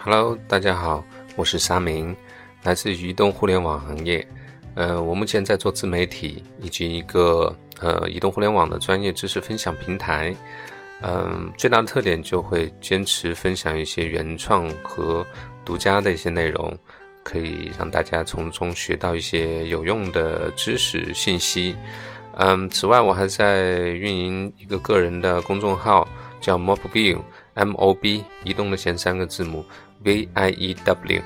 Hello，大家好，我是沙明，来自移动互联网行业。呃，我目前在做自媒体以及一个呃移动互联网的专业知识分享平台。嗯，最大的特点就会坚持分享一些原创和独家的一些内容，可以让大家从中学到一些有用的知识信息。嗯，此外，我还在运营一个个人的公众号，叫 Mobview，M O B，移动的前三个字母 V I E W，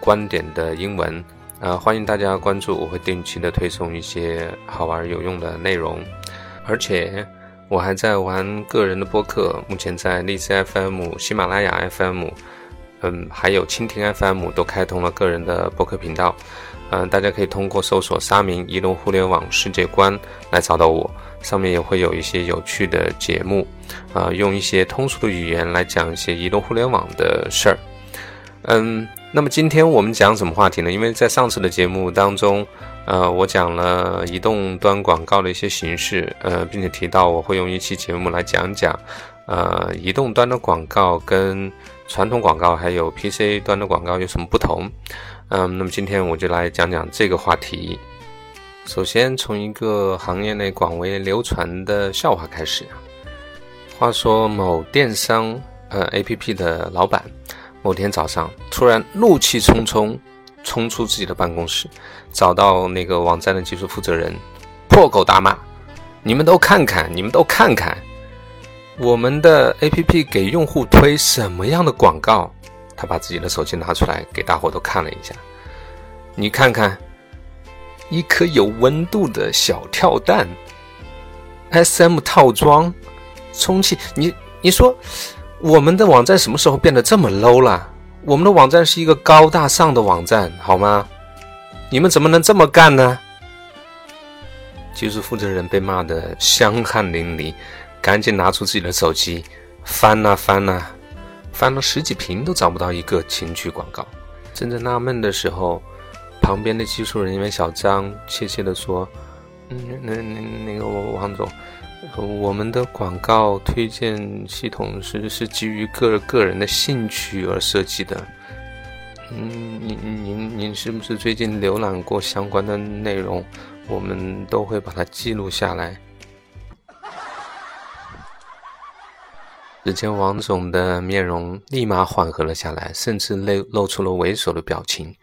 观点的英文。啊，欢迎大家关注，我会定期的推送一些好玩有用的内容。而且，我还在玩个人的播客，目前在荔枝 FM、喜马拉雅 FM，嗯，还有蜻蜓 FM 都开通了个人的播客频道。嗯，大家可以通过搜索“沙明移动互联网世界观”来找到我，上面也会有一些有趣的节目，啊，用一些通俗的语言来讲一些移动互联网的事儿。嗯，那么今天我们讲什么话题呢？因为在上次的节目当中，呃，我讲了移动端广告的一些形式，呃，并且提到我会用一期节目来讲讲，呃，移动端的广告跟传统广告还有 PC 端的广告有什么不同。嗯，那么今天我就来讲讲这个话题。首先从一个行业内广为流传的笑话开始。话说某电商呃 APP 的老板，某天早上突然怒气冲冲冲出自己的办公室，找到那个网站的技术负责人，破口大骂：“你们都看看，你们都看看，我们的 APP 给用户推什么样的广告？”他把自己的手机拿出来给大伙都看了一下，你看看，一颗有温度的小跳蛋，SM 套装，充气，你你说我们的网站什么时候变得这么 low 了？我们的网站是一个高大上的网站，好吗？你们怎么能这么干呢？技术负责人被骂得香汗淋漓，赶紧拿出自己的手机翻呐翻呐。翻了十几屏都找不到一个情趣广告，正在纳闷的时候，旁边的技术人员小张怯怯地说：“嗯，那那那个王总，我们的广告推荐系统是是基于个个人的兴趣而设计的。嗯，您您您是不是最近浏览过相关的内容？我们都会把它记录下来。”只见王总的面容立马缓和了下来，甚至露露出了猥琐的表情，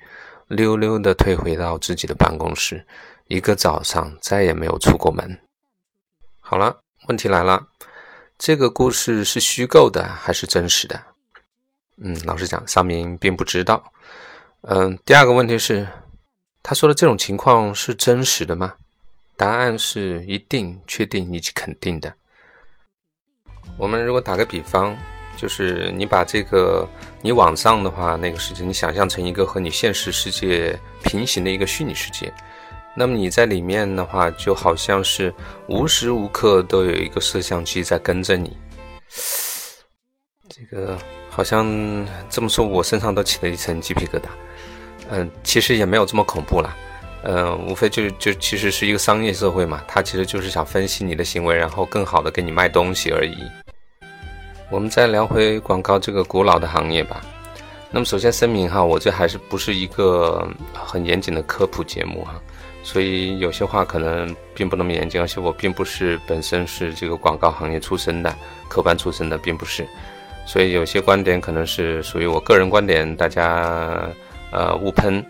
溜溜的退回到自己的办公室，一个早上再也没有出过门。好了，问题来了，这个故事是虚构的还是真实的？嗯，老实讲，上面并不知道。嗯，第二个问题是，他说的这种情况是真实的吗？答案是一定、确定以及肯定的。我们如果打个比方，就是你把这个你网上的话那个世界，你想象成一个和你现实世界平行的一个虚拟世界，那么你在里面的话，就好像是无时无刻都有一个摄像机在跟着你。这个好像这么说，我身上都起了一层鸡皮疙瘩。嗯，其实也没有这么恐怖啦。嗯，无非就就其实是一个商业社会嘛，它其实就是想分析你的行为，然后更好的给你卖东西而已。我们再聊回广告这个古老的行业吧。那么首先声明哈，我这还是不是一个很严谨的科普节目哈，所以有些话可能并不那么严谨，而且我并不是本身是这个广告行业出身的，科班出身的并不是，所以有些观点可能是属于我个人观点，大家呃勿喷，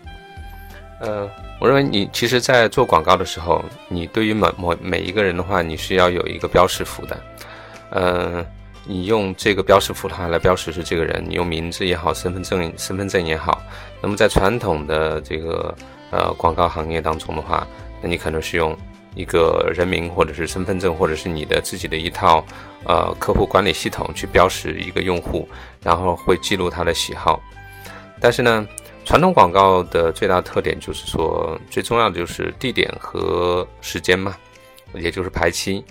呃。我认为你其实，在做广告的时候，你对于某某每一个人的话，你是要有一个标识符的。呃，你用这个标识符的话来标识是这个人，你用名字也好，身份证身份证也好。那么在传统的这个呃广告行业当中的话，那你可能是用一个人名或者是身份证，或者是你的自己的一套呃客户管理系统去标识一个用户，然后会记录他的喜好。但是呢？传统广告的最大特点就是说，最重要的就是地点和时间嘛，也就是排期。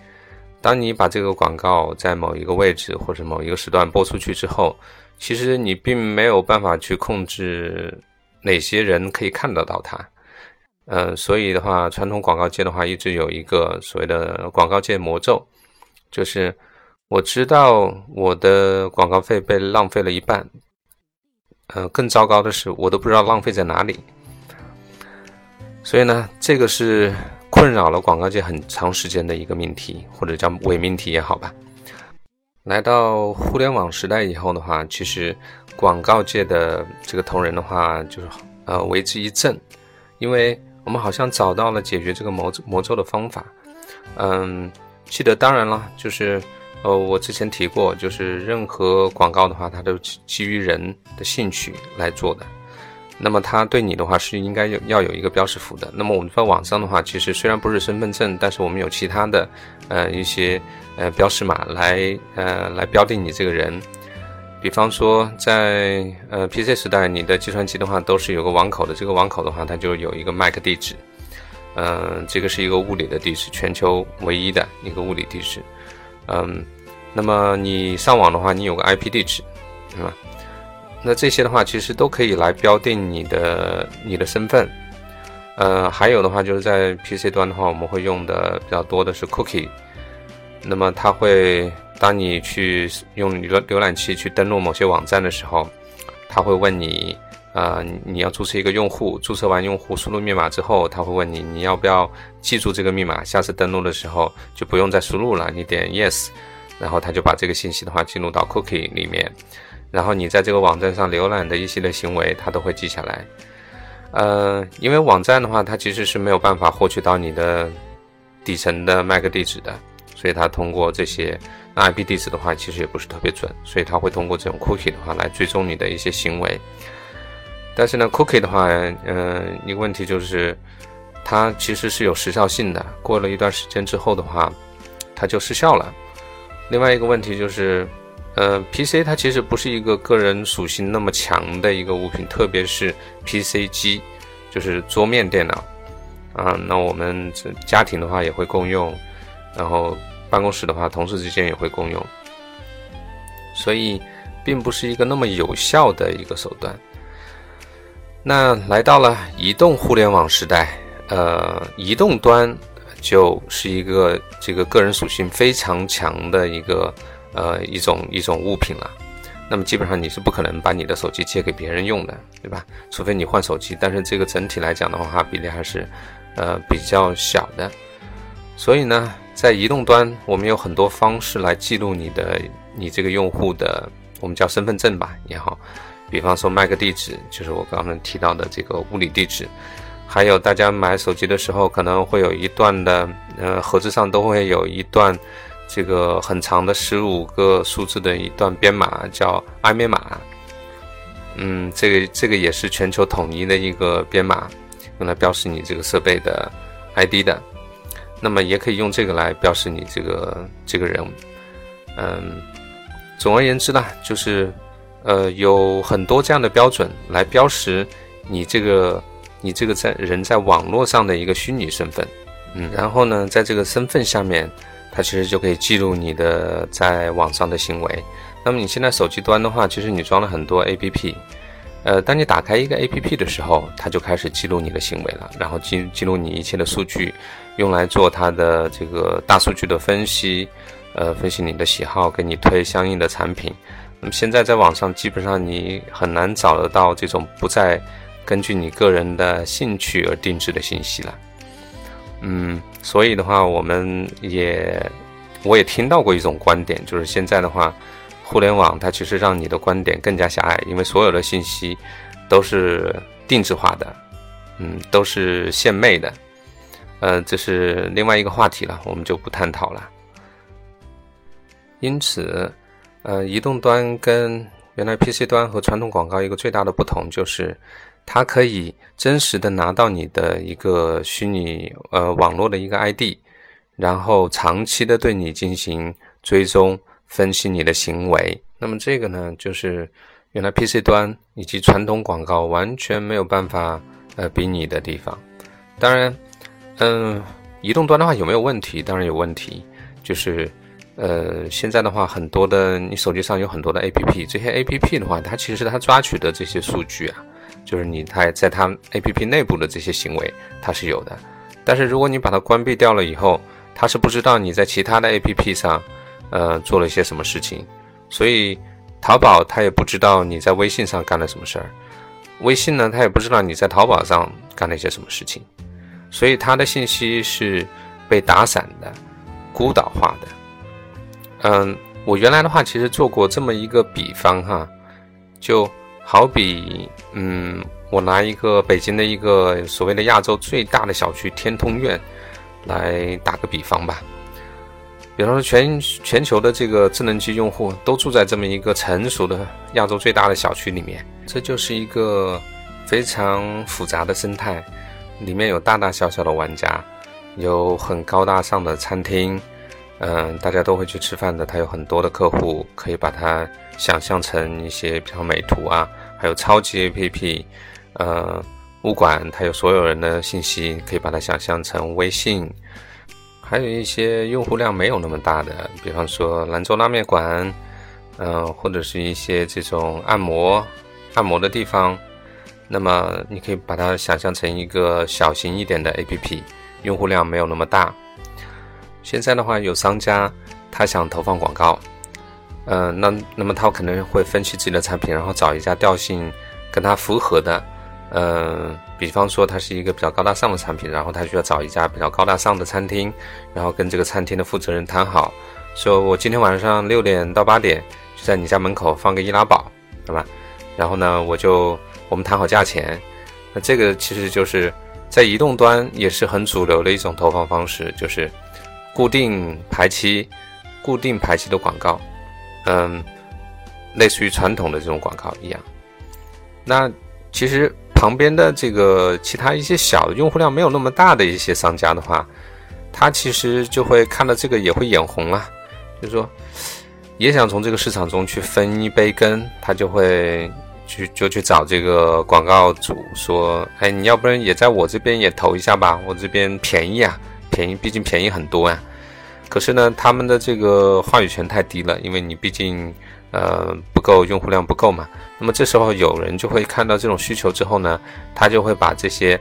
当你把这个广告在某一个位置或者某一个时段播出去之后，其实你并没有办法去控制哪些人可以看得到它。嗯，所以的话，传统广告界的话一直有一个所谓的广告界魔咒，就是我知道我的广告费被浪费了一半。呃，更糟糕的是，我都不知道浪费在哪里。所以呢，这个是困扰了广告界很长时间的一个命题，或者叫伪命题也好吧。来到互联网时代以后的话，其实广告界的这个同仁的话，就是呃为之一振，因为我们好像找到了解决这个魔咒魔咒的方法。嗯，记得当然了，就是呃我之前提过，就是任何广告的话，它都基于人的兴趣来做的。那么它对你的话是应该有要有一个标识符的。那么我们在网上的话，其实虽然不是身份证，但是我们有其他的呃一些呃标识码来呃来标定你这个人。比方说在呃 PC 时代，你的计算机的话都是有个网口的，这个网口的话它就有一个 MAC 地址，嗯，这个是一个物理的地址，全球唯一的一个物理地址。嗯，那么你上网的话，你有个 IP 地址，是吧？那这些的话，其实都可以来标定你的你的身份。呃，还有的话，就是在 PC 端的话，我们会用的比较多的是 Cookie。那么它会，当你去用浏浏览器去登录某些网站的时候，它会问你，呃，你要注册一个用户，注册完用户输入密码之后，它会问你，你要不要记住这个密码，下次登录的时候就不用再输入了，你点 Yes，然后它就把这个信息的话进入到 Cookie 里面。然后你在这个网站上浏览的一系列行为，它都会记下来。呃，因为网站的话，它其实是没有办法获取到你的底层的 MAC 地址的，所以它通过这些 IP 地址的话，其实也不是特别准，所以它会通过这种 Cookie 的话来追踪你的一些行为。但是呢，Cookie 的话，嗯，一个问题就是，它其实是有时效性的，过了一段时间之后的话，它就失效了。另外一个问题就是。呃，PC 它其实不是一个个人属性那么强的一个物品，特别是 PC 机，就是桌面电脑啊。那我们这家庭的话也会共用，然后办公室的话，同事之间也会共用，所以并不是一个那么有效的一个手段。那来到了移动互联网时代，呃，移动端就是一个这个个人属性非常强的一个。呃，一种一种物品了，那么基本上你是不可能把你的手机借给别人用的，对吧？除非你换手机，但是这个整体来讲的话，比例还是呃比较小的。所以呢，在移动端，我们有很多方式来记录你的你这个用户的，我们叫身份证吧也好，比方说 MAC 地址，就是我刚刚提到的这个物理地址，还有大家买手机的时候可能会有一段的，呃，盒子上都会有一段。这个很长的十五个数字的一段编码叫 i 密码，嗯，这个这个也是全球统一的一个编码，用来标识你这个设备的 ID 的。那么也可以用这个来标识你这个这个人。嗯，总而言之呢，就是呃有很多这样的标准来标识你这个你这个在人在网络上的一个虚拟身份。嗯，然后呢，在这个身份下面。它其实就可以记录你的在网上的行为。那么你现在手机端的话，其实你装了很多 APP，呃，当你打开一个 APP 的时候，它就开始记录你的行为了，然后记记录你一切的数据，用来做它的这个大数据的分析，呃，分析你的喜好，给你推相应的产品。那么现在在网上基本上你很难找得到这种不再根据你个人的兴趣而定制的信息了。嗯，所以的话，我们也我也听到过一种观点，就是现在的话，互联网它其实让你的观点更加狭隘，因为所有的信息都是定制化的，嗯，都是献媚的，呃，这是另外一个话题了，我们就不探讨了。因此，呃，移动端跟原来 PC 端和传统广告一个最大的不同就是。它可以真实的拿到你的一个虚拟呃网络的一个 ID，然后长期的对你进行追踪分析你的行为。那么这个呢，就是原来 PC 端以及传统广告完全没有办法呃比拟的地方。当然，嗯，移动端的话有没有问题？当然有问题。就是呃现在的话，很多的你手机上有很多的 APP，这些 APP 的话，它其实它抓取的这些数据啊。就是你它在它 A P P 内部的这些行为，它是有的。但是如果你把它关闭掉了以后，它是不知道你在其他的 A P P 上，呃，做了一些什么事情。所以，淘宝他也不知道你在微信上干了什么事儿，微信呢他也不知道你在淘宝上干了一些什么事情，所以他的信息是被打散的、孤岛化的。嗯，我原来的话其实做过这么一个比方哈，就好比嗯，我拿一个北京的一个所谓的亚洲最大的小区天通苑来打个比方吧。比方说，全全球的这个智能机用户都住在这么一个成熟的亚洲最大的小区里面，这就是一个非常复杂的生态，里面有大大小小的玩家，有很高大上的餐厅，嗯，大家都会去吃饭的。它有很多的客户，可以把它想象成一些，比如美图啊，还有超级 APP，呃，物管它有所有人的信息，可以把它想象成微信。还有一些用户量没有那么大的，比方说兰州拉面馆，嗯，或者是一些这种按摩、按摩的地方，那么你可以把它想象成一个小型一点的 APP，用户量没有那么大。现在的话，有商家他想投放广告，嗯，那那么他可能会分析自己的产品，然后找一家调性跟他符合的。嗯，比方说它是一个比较高大上的产品，然后他需要找一家比较高大上的餐厅，然后跟这个餐厅的负责人谈好，说我今天晚上六点到八点就在你家门口放个易拉宝，对吧？然后呢，我就我们谈好价钱，那这个其实就是在移动端也是很主流的一种投放方式，就是固定排期、固定排期的广告，嗯，类似于传统的这种广告一样。那其实。旁边的这个其他一些小的用户量没有那么大的一些商家的话，他其实就会看到这个也会眼红啊，就是说也想从这个市场中去分一杯羹，他就会去就去找这个广告主说，哎，你要不然也在我这边也投一下吧，我这边便宜啊，便宜，毕竟便宜很多啊。可是呢，他们的这个话语权太低了，因为你毕竟。呃，不够用户量不够嘛？那么这时候有人就会看到这种需求之后呢，他就会把这些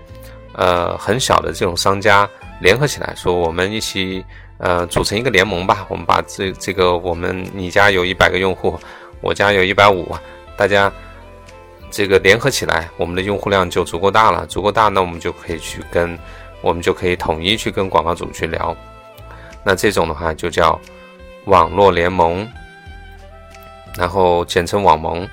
呃很小的这种商家联合起来，说我们一起呃组成一个联盟吧。我们把这这个我们你家有一百个用户，我家有一百五，大家这个联合起来，我们的用户量就足够大了，足够大，那我们就可以去跟我们就可以统一去跟广告主去聊。那这种的话就叫网络联盟。然后简称网盟，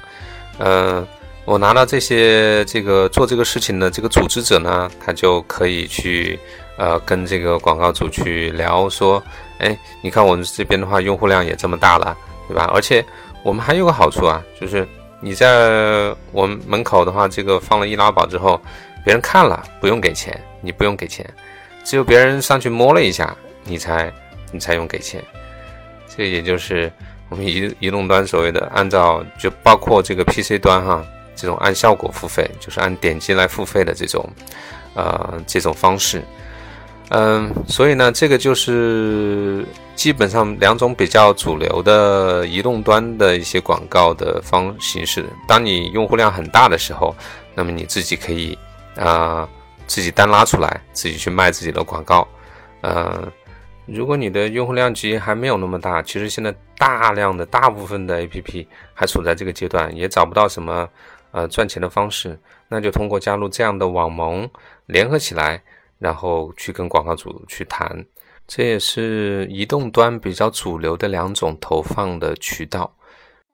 嗯，我拿到这些这个做这个事情的这个组织者呢，他就可以去呃跟这个广告主去聊说，哎，你看我们这边的话用户量也这么大了，对吧？而且我们还有个好处啊，就是你在我们门口的话，这个放了易拉宝之后，别人看了不用给钱，你不用给钱，只有别人上去摸了一下，你才你才用给钱，这也就是。我们移移动端所谓的按照就包括这个 PC 端哈，这种按效果付费，就是按点击来付费的这种，呃，这种方式，嗯，所以呢，这个就是基本上两种比较主流的移动端的一些广告的方形式。当你用户量很大的时候，那么你自己可以啊，自己单拉出来，自己去卖自己的广告，嗯。如果你的用户量级还没有那么大，其实现在大量的大部分的 APP 还处在这个阶段，也找不到什么呃赚钱的方式，那就通过加入这样的网盟联合起来，然后去跟广告主去谈，这也是移动端比较主流的两种投放的渠道。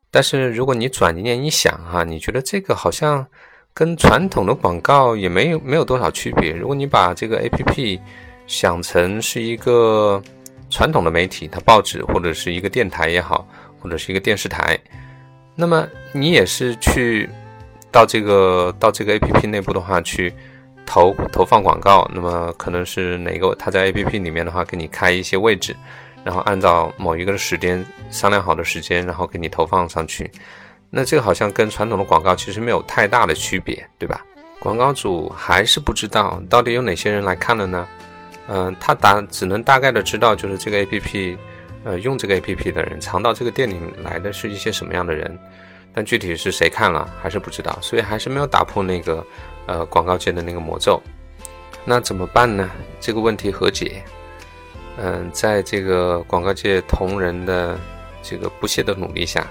但是如果你转念一想哈，你觉得这个好像跟传统的广告也没有没有多少区别。如果你把这个 APP 想成是一个传统的媒体，它报纸或者是一个电台也好，或者是一个电视台，那么你也是去到这个到这个 A P P 内部的话去投投放广告，那么可能是哪个他在 A P P 里面的话给你开一些位置，然后按照某一个时间商量好的时间，然后给你投放上去，那这个好像跟传统的广告其实没有太大的区别，对吧？广告主还是不知道到底有哪些人来看了呢？嗯，他大只能大概的知道，就是这个 A P P，呃，用这个 A P P 的人藏到这个店里来的是一些什么样的人，但具体是谁看了还是不知道，所以还是没有打破那个呃广告界的那个魔咒。那怎么办呢？这个问题何解？嗯，在这个广告界同仁的这个不懈的努力下，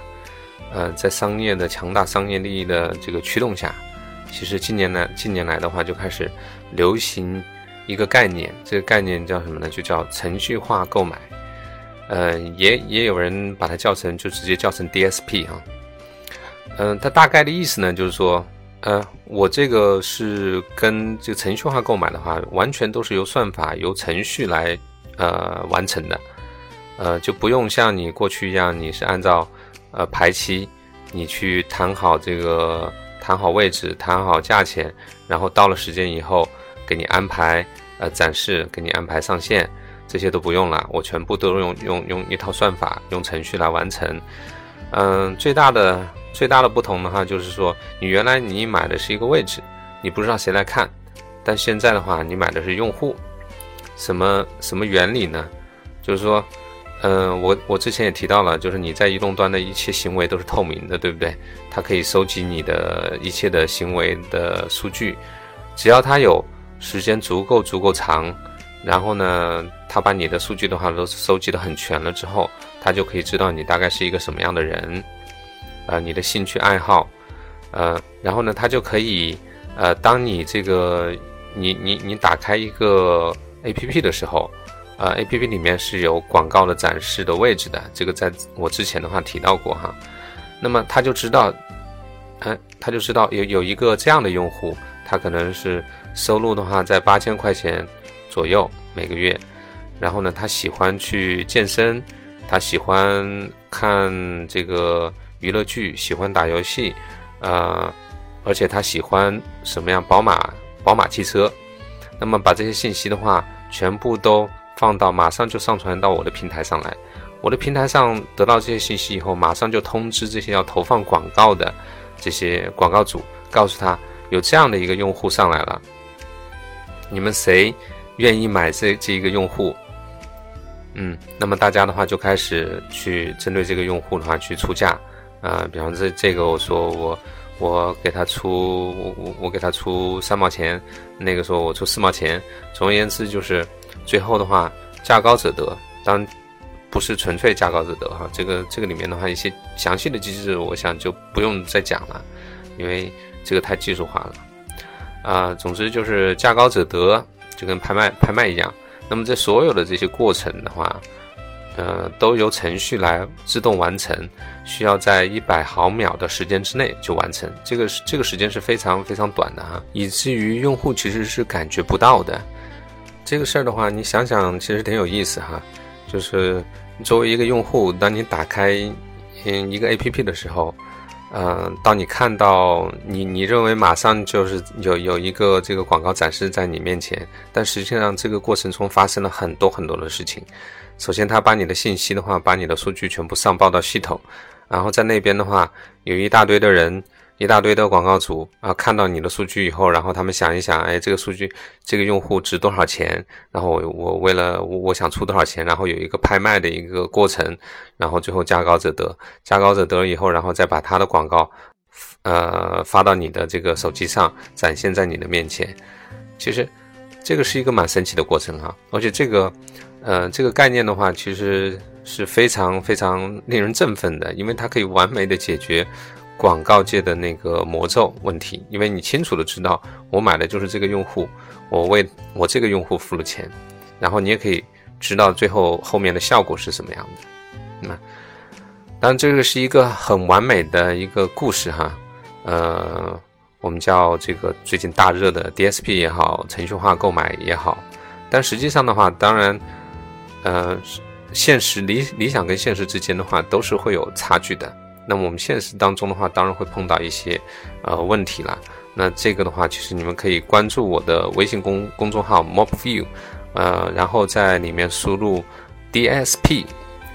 呃，在商业的强大商业利益的这个驱动下，其实近年来近年来的话就开始流行一个概念，这个概念叫什么呢？就叫程序化购买。呃，也也有人把它叫成就直接叫成 DSP 哈。嗯，它大概的意思呢，就是说，呃，我这个是跟这个程序化购买的话，完全都是由算法由程序来呃完成的，呃，就不用像你过去一样，你是按照呃排期，你去谈好这个谈好位置，谈好价钱，然后到了时间以后给你安排呃展示，给你安排上线，这些都不用了，我全部都用用用一套算法，用程序来完成。嗯，最大的。最大的不同的话，就是说，你原来你买的是一个位置，你不知道谁来看，但现在的话，你买的是用户，什么什么原理呢？就是说，嗯，我我之前也提到了，就是你在移动端的一切行为都是透明的，对不对？它可以收集你的一切的行为的数据，只要它有时间足够足够长，然后呢，他把你的数据的话都收集的很全了之后，他就可以知道你大概是一个什么样的人。呃，你的兴趣爱好，呃，然后呢，他就可以，呃，当你这个你你你打开一个 A P P 的时候，呃，A P P 里面是有广告的展示的位置的，这个在我之前的话提到过哈，那么他就知道，嗯，他就知道有有一个这样的用户，他可能是收入的话在八千块钱左右每个月，然后呢，他喜欢去健身，他喜欢看这个。娱乐剧喜欢打游戏，呃，而且他喜欢什么样？宝马，宝马汽车。那么把这些信息的话，全部都放到，马上就上传到我的平台上来。我的平台上得到这些信息以后，马上就通知这些要投放广告的这些广告主，告诉他有这样的一个用户上来了，你们谁愿意买这这一个用户？嗯，那么大家的话就开始去针对这个用户的话去出价。啊，比方这这个，我说我我给他出我我我给他出三毛钱，那个说我出四毛钱。总而言之，就是最后的话，价高者得。当不是纯粹价高者得哈，这个这个里面的话，一些详细的机制，我想就不用再讲了，因为这个太技术化了。啊，总之就是价高者得，就跟拍卖拍卖一样。那么这所有的这些过程的话。呃，都由程序来自动完成，需要在一百毫秒的时间之内就完成。这个是这个时间是非常非常短的哈，以至于用户其实是感觉不到的。这个事儿的话，你想想，其实挺有意思哈。就是作为一个用户，当你打开嗯一个 APP 的时候，嗯，当你看到你你认为马上就是有有一个这个广告展示在你面前，但实际上这个过程中发生了很多很多的事情。首先，他把你的信息的话，把你的数据全部上报到系统，然后在那边的话，有一大堆的人，一大堆的广告主啊，看到你的数据以后，然后他们想一想，哎，这个数据，这个用户值多少钱？然后我我为了我我想出多少钱，然后有一个拍卖的一个过程，然后最后价高者得，价高者得了以后，然后再把他的广告，呃，发到你的这个手机上，展现在你的面前。其实，这个是一个蛮神奇的过程哈，而且这个。呃，这个概念的话，其实是非常非常令人振奋的，因为它可以完美的解决广告界的那个魔咒问题。因为你清楚的知道，我买的就是这个用户，我为我这个用户付了钱，然后你也可以知道最后后面的效果是什么样的。那当然，这个是一个很完美的一个故事哈。呃，我们叫这个最近大热的 DSP 也好，程序化购买也好，但实际上的话，当然。呃，现实理理想跟现实之间的话，都是会有差距的。那么我们现实当中的话，当然会碰到一些呃问题了。那这个的话，其实你们可以关注我的微信公公众号 Mobview，呃，然后在里面输入 DSP，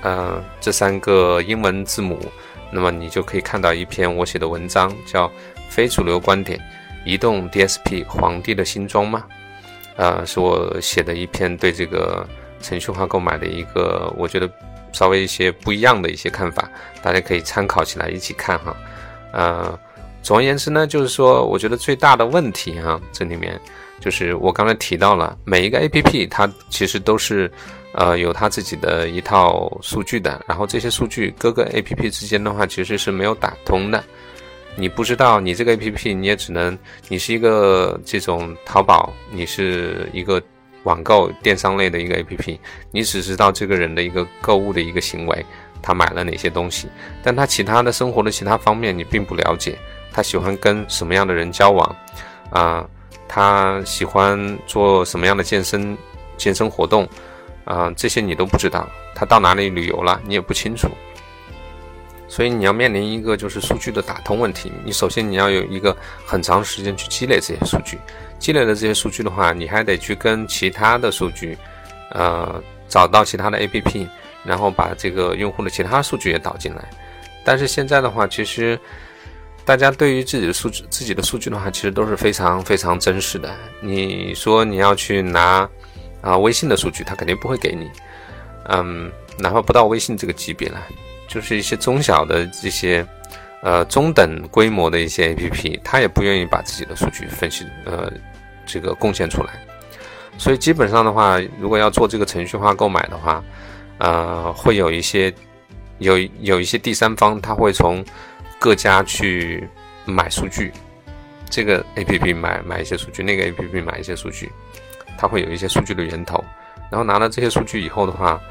呃，这三个英文字母，那么你就可以看到一篇我写的文章，叫《非主流观点：移动 DSP 皇帝的新装》吗？呃，是我写的一篇对这个。程序化购买的一个，我觉得稍微一些不一样的一些看法，大家可以参考起来一起看哈。呃，总而言之呢，就是说，我觉得最大的问题哈，这里面就是我刚才提到了，每一个 A P P 它其实都是，呃，有它自己的一套数据的，然后这些数据各个 A P P 之间的话，其实是没有打通的。你不知道你这个 A P P，你也只能，你是一个这种淘宝，你是一个网购电商类的一个 A P P，你只知道这个人的一个购物的一个行为，他买了哪些东西，但他其他的生活的其他方面你并不了解。他喜欢跟什么样的人交往，啊，他喜欢做什么样的健身健身活动，啊，这些你都不知道。他到哪里旅游了，你也不清楚。所以你要面临一个就是数据的打通问题。你首先你要有一个很长时间去积累这些数据，积累的这些数据的话，你还得去跟其他的数据，呃，找到其他的 APP，然后把这个用户的其他数据也导进来。但是现在的话，其实。大家对于自己的数据、自己的数据的话，其实都是非常非常真实的。你说你要去拿啊微信的数据，他肯定不会给你。嗯，哪怕不到微信这个级别了，就是一些中小的这些呃中等规模的一些 APP，他也不愿意把自己的数据分析呃这个贡献出来。所以基本上的话，如果要做这个程序化购买的话，呃，会有一些有有一些第三方，他会从。各家去买数据，这个 A P P 买买一些数据，那个 A P P 买一些数据，它会有一些数据的源头。然后拿了这些数据以后的话，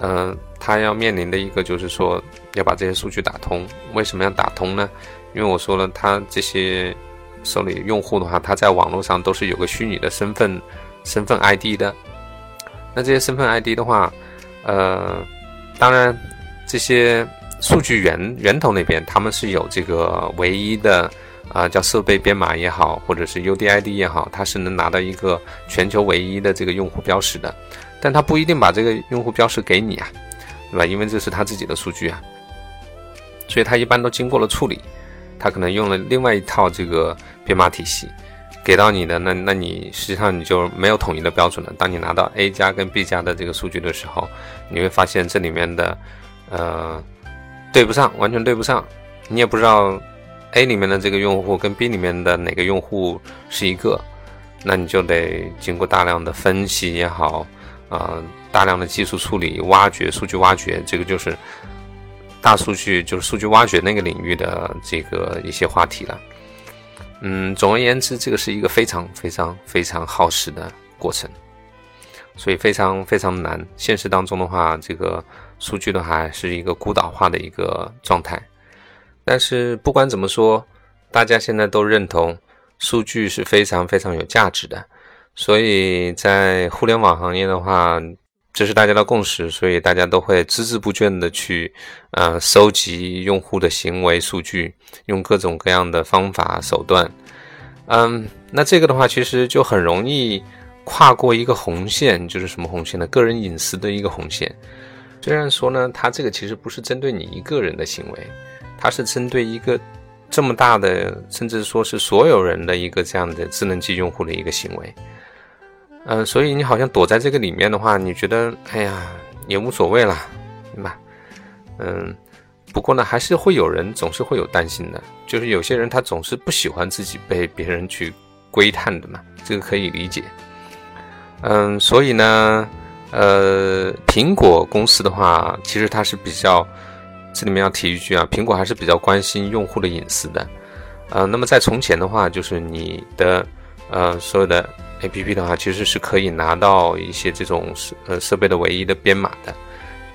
嗯，它要面临的一个就是说要把这些数据打通。为什么要打通呢？因为我说了，他这些手里用户的话，他在网络上都是有个虚拟的身份身份 I D 的。那这些身份 I D 的话，呃，当然这些。数据源源头那边，他们是有这个唯一的啊，叫设备编码也好，或者是 UDID 也好，它是能拿到一个全球唯一的这个用户标识的，但他不一定把这个用户标识给你啊，对吧？因为这是他自己的数据啊，所以他一般都经过了处理，他可能用了另外一套这个编码体系给到你的，那那你实际上你就没有统一的标准了。当你拿到 A 加跟 B 加的这个数据的时候，你会发现这里面的呃。对不上，完全对不上，你也不知道 A 里面的这个用户跟 B 里面的哪个用户是一个，那你就得经过大量的分析也好，啊，大量的技术处理、挖掘数据、挖掘，这个就是大数据，就是数据挖掘那个领域的这个一些话题了。嗯，总而言之，这个是一个非常非常非常耗时的过程，所以非常非常难。现实当中的话，这个。数据的话是一个孤岛化的一个状态，但是不管怎么说，大家现在都认同数据是非常非常有价值的，所以在互联网行业的话，这是大家的共识，所以大家都会孜孜不倦的去呃收集用户的行为数据，用各种各样的方法手段，嗯，那这个的话其实就很容易跨过一个红线，就是什么红线呢？个人隐私的一个红线。虽然说呢，它这个其实不是针对你一个人的行为，它是针对一个这么大的，甚至说是所有人的一个这样的智能机用户的一个行为。嗯，所以你好像躲在这个里面的话，你觉得哎呀也无所谓了，对吧？嗯，不过呢，还是会有人总是会有担心的，就是有些人他总是不喜欢自己被别人去窥探的嘛，这个可以理解。嗯，所以呢。呃，苹果公司的话，其实它是比较，这里面要提一句啊，苹果还是比较关心用户的隐私的。呃，那么在从前的话，就是你的呃所有的 APP 的话，其实是可以拿到一些这种设呃设备的唯一的编码的。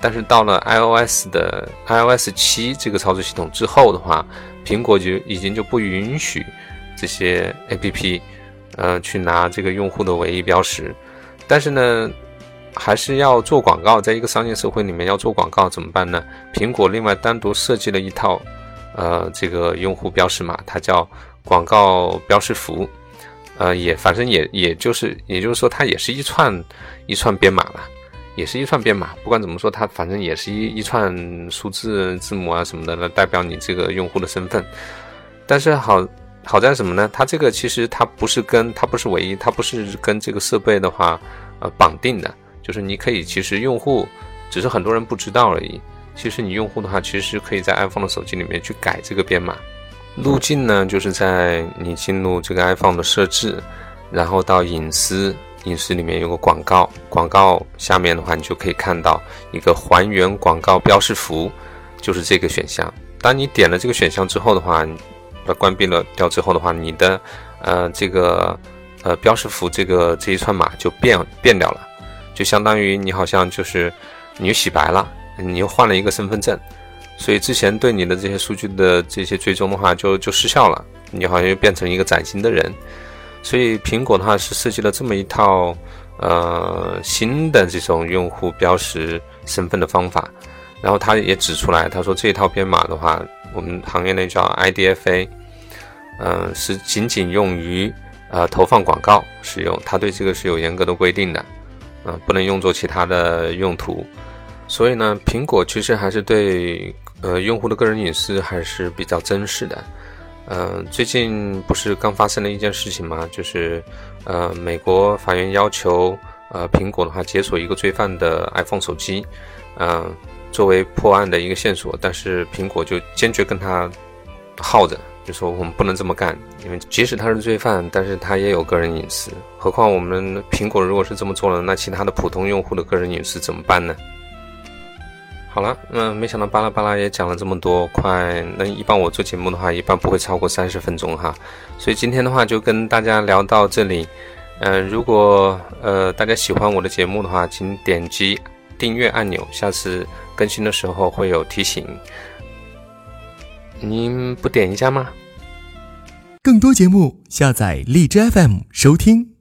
但是到了 iOS 的 iOS 七这个操作系统之后的话，苹果就已经就不允许这些 APP 呃去拿这个用户的唯一标识。但是呢。还是要做广告，在一个商业社会里面要做广告怎么办呢？苹果另外单独设计了一套，呃，这个用户标识码，它叫广告标识符，呃，也反正也也就是，也就是说它也是一串一串编码了，也是一串编码。不管怎么说，它反正也是一一串数字字母啊什么的来代表你这个用户的身份。但是好好在什么呢？它这个其实它不是跟它不是唯一，它不是跟这个设备的话呃绑定的。就是你可以，其实用户只是很多人不知道而已。其实你用户的话，其实可以在 iPhone 的手机里面去改这个编码，路径呢，就是在你进入这个 iPhone 的设置，然后到隐私，隐私里面有个广告，广告下面的话，你就可以看到一个还原广告标识符，就是这个选项。当你点了这个选项之后的话，把关闭了掉之后的话，你的呃这个呃标识符这个这一串码就变变掉了，就相当于你好像就是你又洗白了，你又换了一个身份证。所以之前对你的这些数据的这些追踪的话，就就失效了，你好像又变成一个崭新的人。所以苹果的话是设计了这么一套呃新的这种用户标识身份的方法，然后他也指出来，他说这一套编码的话，我们行业内叫 IDFA，嗯，是仅仅用于呃投放广告使用，他对这个是有严格的规定的，嗯，不能用作其他的用途。所以呢，苹果其实还是对。呃，用户的个人隐私还是比较珍视的。呃，最近不是刚发生了一件事情吗？就是，呃，美国法院要求呃苹果的话解锁一个罪犯的 iPhone 手机，嗯，作为破案的一个线索。但是苹果就坚决跟他耗着，就说我们不能这么干，因为即使他是罪犯，但是他也有个人隐私。何况我们苹果如果是这么做了，那其他的普通用户的个人隐私怎么办呢？好了，嗯，没想到巴拉巴拉也讲了这么多，快那一般我做节目的话，一般不会超过三十分钟哈，所以今天的话就跟大家聊到这里，嗯，如果呃大家喜欢我的节目的话，请点击订阅按钮，下次更新的时候会有提醒，您不点一下吗？更多节目下载荔枝 FM 收听。